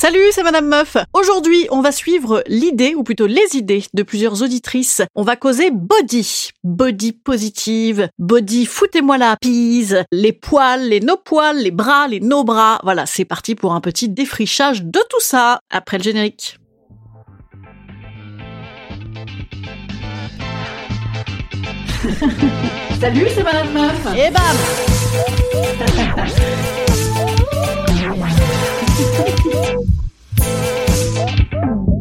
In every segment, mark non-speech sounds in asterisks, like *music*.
Salut, c'est Madame Meuf. Aujourd'hui, on va suivre l'idée, ou plutôt les idées de plusieurs auditrices. On va causer body. Body positive, body foutez-moi la pise, les poils, les no-poils, les bras, les no-bras. Voilà, c'est parti pour un petit défrichage de tout ça après le générique. *laughs* Salut, c'est Madame Meuf. Et bam *laughs*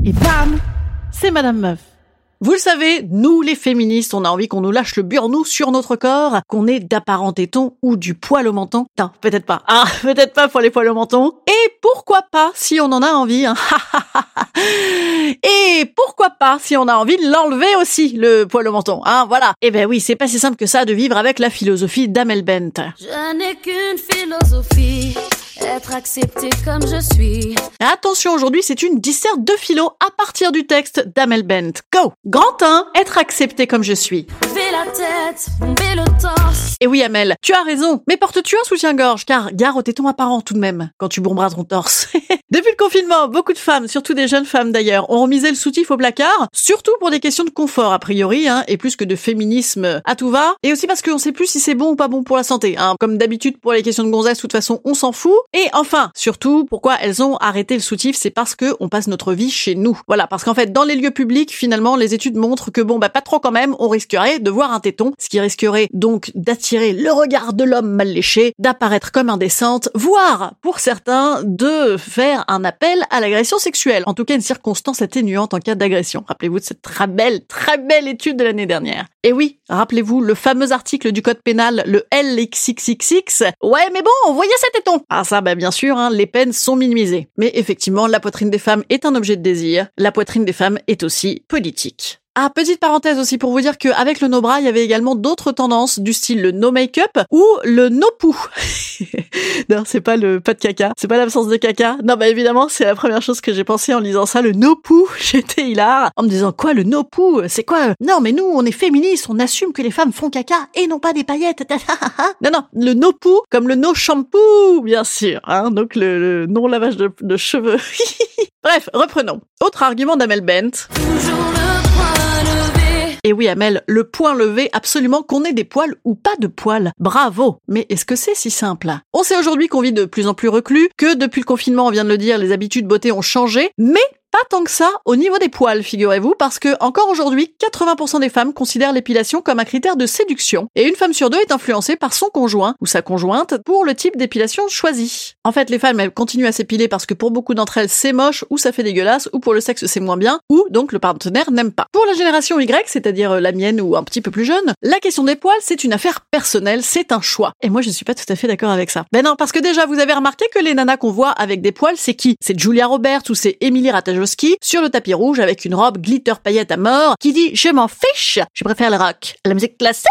Et bam C'est Madame Meuf. Vous le savez, nous les féministes, on a envie qu'on nous lâche le burnou sur notre corps, qu'on ait d'apparents tétons ou du poil au menton. Non, peut-être pas. Ah, *laughs* peut-être pas pour les poils au menton. Et pourquoi pas si on en a envie. Hein. *laughs* Et pourquoi pas si on a envie de l'enlever aussi, le poil au menton. Hein, voilà. Eh ben oui, c'est pas si simple que ça de vivre avec la philosophie d'Amel Bent. Je n'ai qu'une philosophie, être accepté comme je suis. Attention, aujourd'hui, c'est une disserte de philo à partir du texte d'Amel Bent. Go Grand 1, être accepté comme je suis. La tête, le torse. Et oui, Amel, tu as raison, mais portes-tu un soutien-gorge? Car gare aux tétons apparents tout de même, quand tu bomberas ton torse. *laughs* Depuis le confinement, beaucoup de femmes, surtout des jeunes femmes d'ailleurs, ont remisé le soutif au placard, surtout pour des questions de confort a priori, hein, et plus que de féminisme à tout va, et aussi parce qu'on sait plus si c'est bon ou pas bon pour la santé. Hein. Comme d'habitude pour les questions de gonzesse, de toute façon, on s'en fout. Et enfin, surtout, pourquoi elles ont arrêté le soutif, c'est parce que on passe notre vie chez nous. Voilà, parce qu'en fait, dans les lieux publics, finalement, les études montrent que bon, bah pas trop quand même, on risquerait de voir un téton, ce qui risquerait donc d'attirer le regard de l'homme mal léché, d'apparaître comme indécente, voire, pour certains, de faire un appel à l'agression sexuelle. En tout cas, une circonstance atténuante en cas d'agression. Rappelez-vous de cette très belle, très belle étude de l'année dernière. Et oui, rappelez-vous le fameux article du code pénal, le LXXXX. Ouais, mais bon, on voyait cet téton. Ah ça, bah bien sûr, hein, les peines sont minimisées. Mais effectivement, la poitrine des femmes est un objet de désir. La poitrine des femmes est aussi politique. Ah, petite parenthèse aussi pour vous dire qu'avec le no bras, il y avait également d'autres tendances du style le no make-up ou le no pou. *laughs* non, c'est pas le pas de caca, c'est pas l'absence de caca. Non, bah évidemment, c'est la première chose que j'ai pensé en lisant ça, le no pou. *laughs* J'étais hilar en me disant quoi le no pou C'est quoi? Non, mais nous, on est féministes, on assume que les femmes font caca et non pas des paillettes. *laughs* non, non, le no pou comme le no shampoo, bien sûr. Hein, donc le, non lavage de, cheveux. Bref, reprenons. Autre argument d'Amel Bent. Et oui, Amel, le point levé, absolument qu'on ait des poils ou pas de poils. Bravo Mais est-ce que c'est si simple? On sait aujourd'hui qu'on vit de plus en plus reclus, que depuis le confinement, on vient de le dire, les habitudes beauté ont changé, mais pas tant que ça au niveau des poils, figurez-vous, parce que encore aujourd'hui, 80% des femmes considèrent l'épilation comme un critère de séduction, et une femme sur deux est influencée par son conjoint ou sa conjointe pour le type d'épilation choisi. En fait, les femmes continuent à s'épiler parce que pour beaucoup d'entre elles c'est moche ou ça fait dégueulasse ou pour le sexe c'est moins bien ou donc le partenaire n'aime pas. Pour la génération Y, c'est-à-dire euh, la mienne ou un petit peu plus jeune, la question des poils c'est une affaire personnelle, c'est un choix. Et moi je suis pas tout à fait d'accord avec ça. Ben non, parce que déjà vous avez remarqué que les nanas qu'on voit avec des poils c'est qui? C'est Julia Roberts ou c'est Emily Ratajkowski? Sur le tapis rouge avec une robe glitter paillettes à mort qui dit je m'en fiche, je préfère le rock, la musique classique.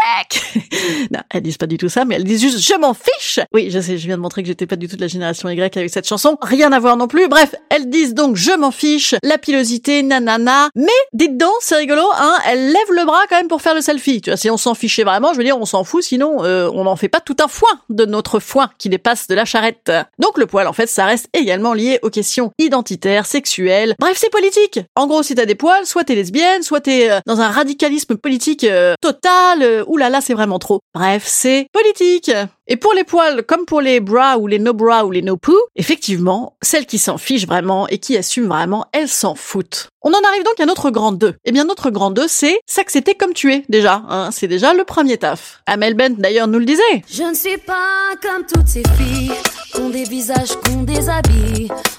*laughs* non, elles disent pas du tout ça, mais elles disent juste je m'en fiche. Oui, je sais, je viens de montrer que j'étais pas du tout de la génération Y avec cette chanson. Rien à voir non plus. Bref, elles disent donc je m'en fiche, la pilosité, nanana. Mais dites donc, c'est rigolo, hein, elles lèvent le bras quand même pour faire le selfie. Tu vois, si on s'en fichait vraiment, je veux dire, on s'en fout, sinon euh, on n'en fait pas tout un foin de notre foin qui dépasse de la charrette. Donc le poil, en fait, ça reste également lié aux questions identitaires, sexuelles, Bref, c'est politique. En gros, si t'as des poils, soit t'es lesbienne, soit t'es euh, dans un radicalisme politique euh, total. Euh, ouh là là, c'est vraiment trop. Bref, c'est politique. Et pour les poils, comme pour les bras ou les no bras ou les no poo, effectivement, celles qui s'en fichent vraiment et qui assument vraiment, elles s'en foutent. On en arrive donc à notre grand 2. Eh bien, notre grand 2, c'est s'accepter comme tu es, déjà. Hein, c'est déjà le premier taf. Amel Bent, d'ailleurs, nous le disait. Je ne suis pas comme toutes ces filles,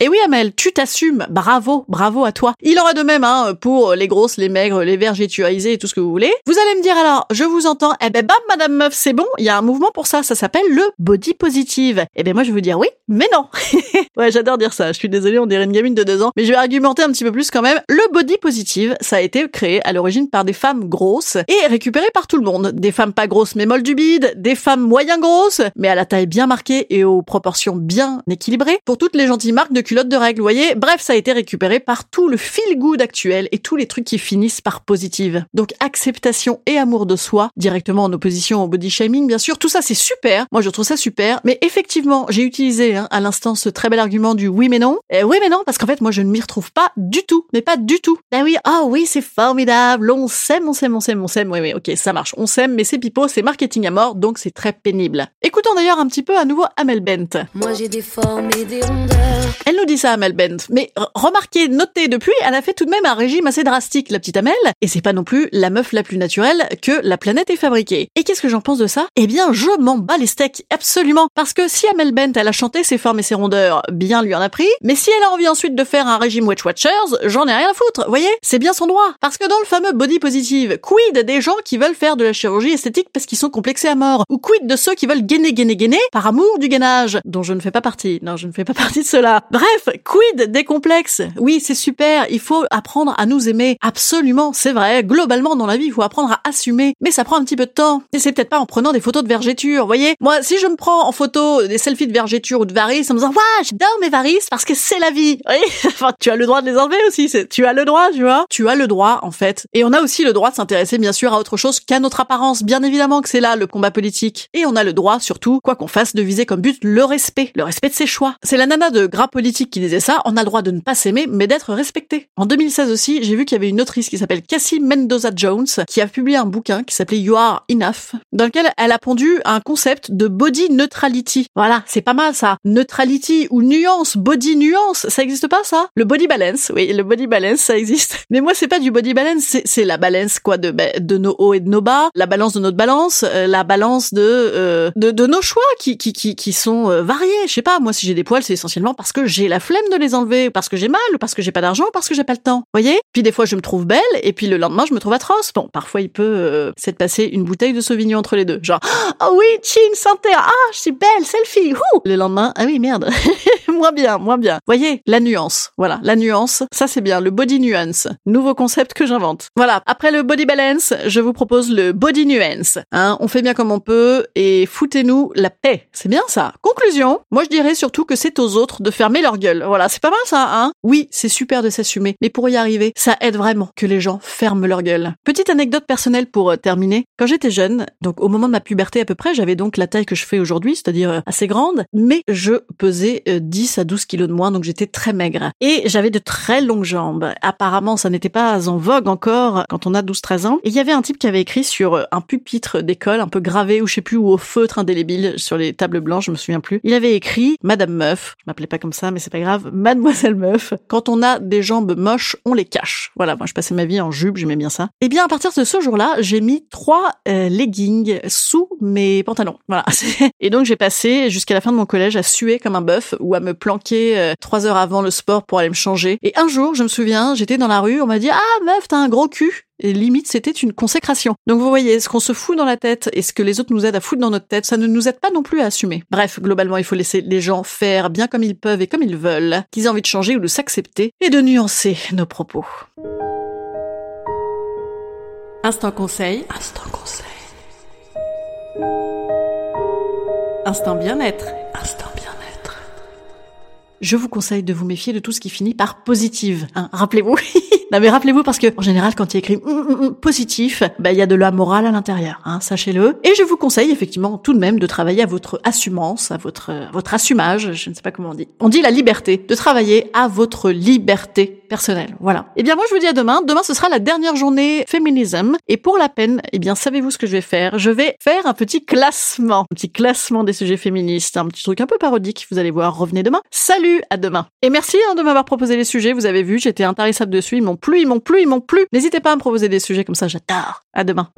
Et oui, Amel, tu t'assumes. Bravo, bravo à toi. Il aura de même, hein, pour les grosses, les maigres, les vergétuarisés et tout ce que vous voulez. Vous allez me dire alors, je vous entends. Eh ben, bam, madame meuf, c'est bon. Il y a un mouvement pour ça. Ça s'appelle le body positive. Eh ben, moi, je vais vous dire oui, mais non. *laughs* ouais, j'adore dire ça. Je suis désolée, on dirait une gamine de deux ans. Mais je vais argumenter un petit peu plus quand même. Le body positive, ça a été créé à l'origine par des femmes grosses et récupéré par tout le monde. Des femmes pas grosses mais molles du bide, des femmes moyen grosses, mais à la taille bien marquée et aux proportions bien équilibrées, pour toutes les gentilles marques de culottes de règles, vous voyez. Bref, ça a été récupéré par tout le feel good actuel et tous les trucs qui finissent par positive. Donc acceptation et amour de soi, directement en opposition au body shaming, bien sûr. Tout ça, c'est super. Moi, je trouve ça super. Mais effectivement, j'ai utilisé hein, à l'instant ce très bel argument du oui mais non. Et oui mais non, parce qu'en fait, moi, je ne m'y retrouve pas du tout. Mais pas du tout. Ben oui, ah oui, c'est formidable. On s'aime, on s'aime, on s'aime, on s'aime. Oui, oui, ok, ça marche. On s'aime, mais c'est pipeau, c'est marketing à mort, donc c'est très pénible. Écoutons d'ailleurs un petit peu à nouveau Amel Bent. Moi j'ai des formes et des rondeurs. Elle nous dit ça, Amel Bent. Mais remarquez, notez, depuis, elle a fait tout de même un régime assez drastique, la petite Amel. Et c'est pas non plus la meuf la plus naturelle que la planète ait fabriquée. Et qu'est-ce que j'en pense de ça? Eh bien, je m'en bats les steaks, absolument. Parce que si Amel Bent, elle a chanté ses formes et ses rondeurs, bien lui en a pris. Mais si elle a envie ensuite de faire un régime Weight Watchers, j'en ai rien à foutre, voyez? C'est bien son droit. Parce que dans le fameux body positive, quid des gens qui veulent faire de la chirurgie esthétique parce qu'ils sont complexés à mort? Ou quid de ceux qui veulent gainer, gainer, gainer par amour du gainage? Dont je ne fais pas partie. Non, je ne fais pas partie de cela. Bref, quid des complexes? Oui, c'est super, il faut apprendre à nous aimer. Absolument, c'est vrai. Globalement, dans la vie, il faut apprendre à assumer. Mais ça prend un petit peu de temps. Et c'est peut-être pas en prenant des photos de vergéture, voyez Moi, si je me prends en photo des selfies de vergéture ou de varices en me disant « Waouh, j'adore mes varices parce que c'est la vie !» Oui, *laughs* enfin, tu as le droit de les enlever aussi. Tu as le droit, tu vois Tu as le droit, en fait. Et on a aussi le droit de s'intéresser, bien sûr, à autre chose qu'à notre apparence. Bien évidemment que c'est là le combat politique. Et on a le droit, surtout, quoi qu'on fasse, de viser comme but le respect. Le respect de ses choix. C'est la nana de Gras Politique qui disait ça. On a le droit de ne pas s'aimer, mais d'être respecté. En 2016 aussi, j'ai vu qu'il y avait une autrice qui s'appelle Cassie Mendoza Jones qui a publié un bouquin qui s'appelait You Are Enough, dans lequel elle a pondu un concept de body neutrality. Voilà, c'est pas mal ça. Neutrality ou nuance, body nuance, ça existe pas ça? Le body balance, oui, le body balance, ça existe. *laughs* Mais moi, c'est pas du body balance, c'est- la balance quoi de de nos hauts et de nos bas, la balance de notre balance, euh, la balance de, euh, de de nos choix qui qui qui qui sont euh, Je sais pas, moi si j'ai des poils, c'est essentiellement parce que j'ai la flemme de les enlever, parce que j'ai mal, parce que j'ai pas d'argent, parce que j'ai pas le temps. Voyez? Puis des fois, je me trouve belle, et puis le lendemain, je me trouve atroce. Bon, parfois, il peut euh, s'être passé une bouteille de Sauvignon entre les deux, genre *gasps* oh oui, chin, santé, ah, je suis belle, selfie. Ouh! Le lendemain, ah oui, merde, *laughs* moins bien, moins bien. Voyez, la nuance, voilà, la nuance, ça c'est bien, le body nuance, nouveau concept que j'invente. Voilà, après le body balance, je vous propose le body nuance. Hein, on fait bien comme on peut et foutez-nous la paix. C'est bien ça. Conclusion, moi je dirais surtout que c'est aux autres de fermer leur gueule. Voilà, c'est pas mal ça, hein Oui, c'est super de s'assumer, mais pour y arriver, ça aide vraiment que les gens ferment leur gueule. Petite anecdote personnelle pour euh, terminer. Quand j'étais jeune, donc au moment de ma puberté à peu près, j'avais donc la taille que je fais aujourd'hui, c'est-à-dire euh, assez grande, mais je pesais euh, 10 à 12 kilos de moins, donc j'étais très maigre. Et j'avais de très longues jambes. Apparemment, ça n'était pas en vogue encore quand on a 12-13 ans. Et il y avait un type qui avait écrit sur euh, un pupitre d'école, un peu gravé ou je sais plus, ou au feutre indélébile sur les tables blanches, je me souviens plus. Il avait écrit Madame Meuf, je m'appelais pas comme ça, mais c'est pas grave, Mademoiselle Meuf, quand on a des jambes moches, on les cache. Voilà, moi je passais ma vie en jupe, j'aimais bien ça. Et bien à partir de ce jour-là, j'ai mis trois euh, leggings sous mes pantalons. Voilà. *laughs* Et donc j'ai passé jusqu'à la fin de mon collège à suer comme un bœuf ou à me planquer euh, trois heures avant le sport pour aller me changer. Et un jour, je me souviens, j'étais dans la rue, on m'a dit ah meuf, t'as un gros cul. Et limite, c'était une consécration. Donc vous voyez, ce qu'on se fout dans la tête et ce que les autres nous aident à foutre dans notre tête, ça ne nous aide pas non plus à assumer. Bref, globalement, il faut laisser les gens faire bien comme ils peuvent et comme ils veulent, qu'ils aient envie de changer ou de s'accepter et de nuancer nos propos. Instant conseil. Instant conseil. Instant bien-être. Instant. Je vous conseille de vous méfier de tout ce qui finit par positive. Hein, rappelez-vous. *laughs* non mais rappelez-vous parce que en général quand il y a écrit mm, mm, mm, positif, bah, il y a de la morale à l'intérieur, hein, sachez-le. Et je vous conseille effectivement tout de même de travailler à votre assumance, à votre votre assumage, je ne sais pas comment on dit. On dit la liberté, de travailler à votre liberté personnelle. Voilà. Eh bien moi je vous dis à demain. Demain ce sera la dernière journée féminisme et pour la peine, eh bien savez-vous ce que je vais faire? Je vais faire un petit classement, un petit classement des sujets féministes, un petit truc un peu parodique. Vous allez voir. Revenez demain. À demain. Et merci hein, de m'avoir proposé les sujets. Vous avez vu, j'étais intarissable dessus. Ils m'ont plu, ils m'ont plu, ils m'ont plu. N'hésitez pas à me proposer des sujets comme ça. J'adore. À demain.